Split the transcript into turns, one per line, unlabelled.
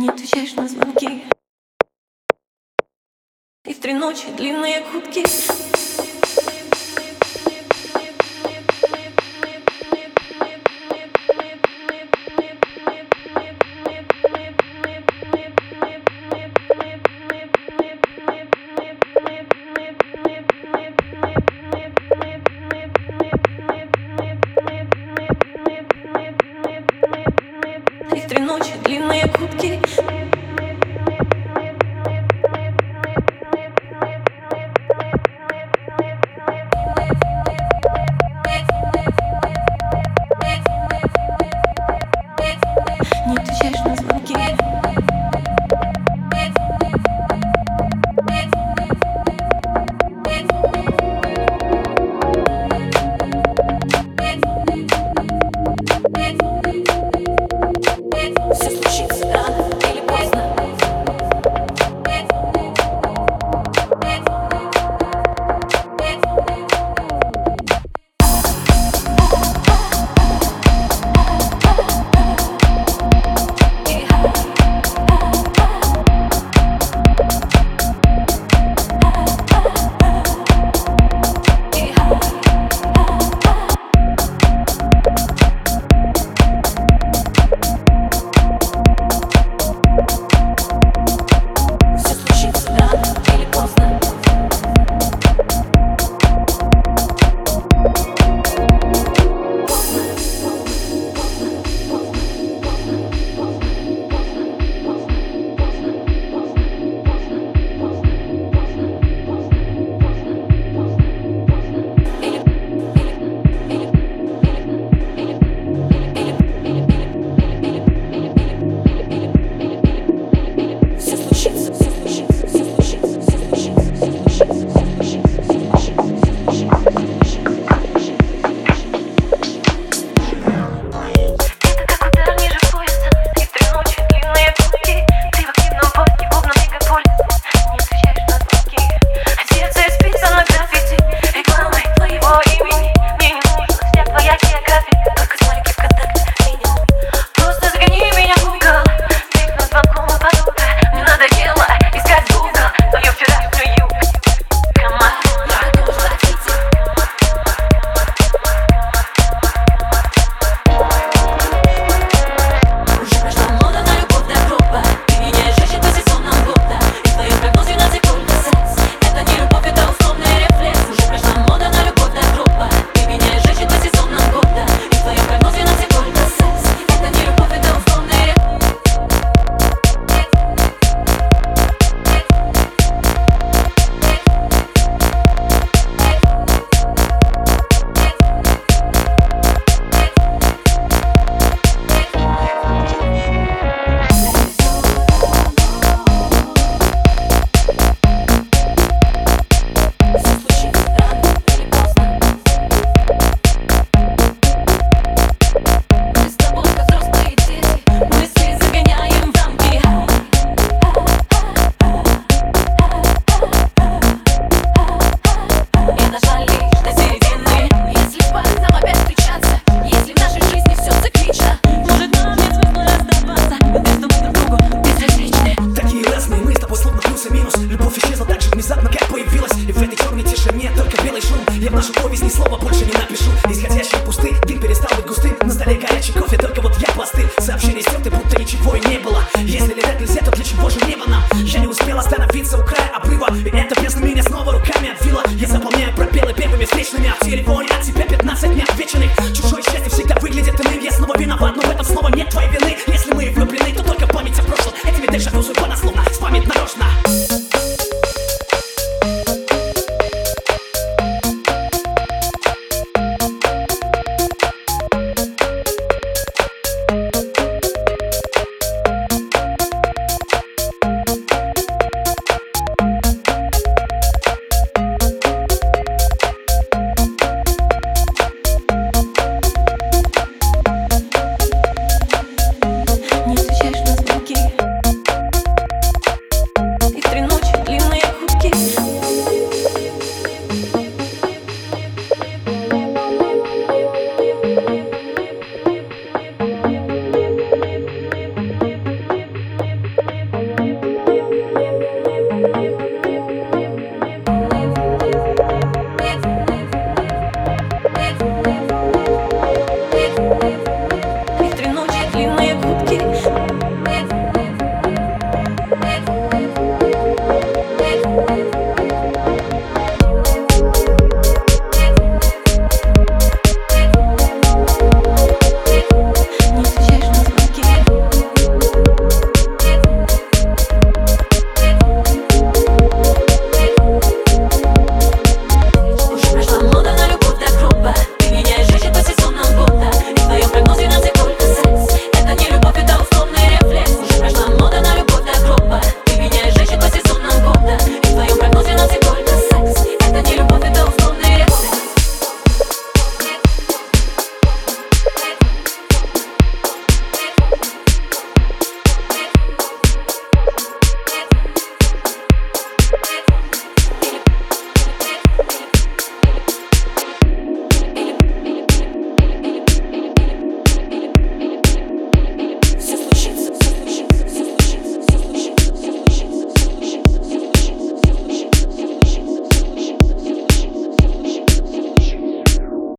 Не отвечаешь на звонки И в три ночи длинные кутки. ночи длинные
кубки Горячий я только вот я посты. Сообщение стерты, будто ничего и не было Если летать нельзя, то для чего же небо нам? Я не успел остановиться у края обрыва И эта песня меня снова руками отвила Я заполняю пробелы первыми встречными, а в телефоне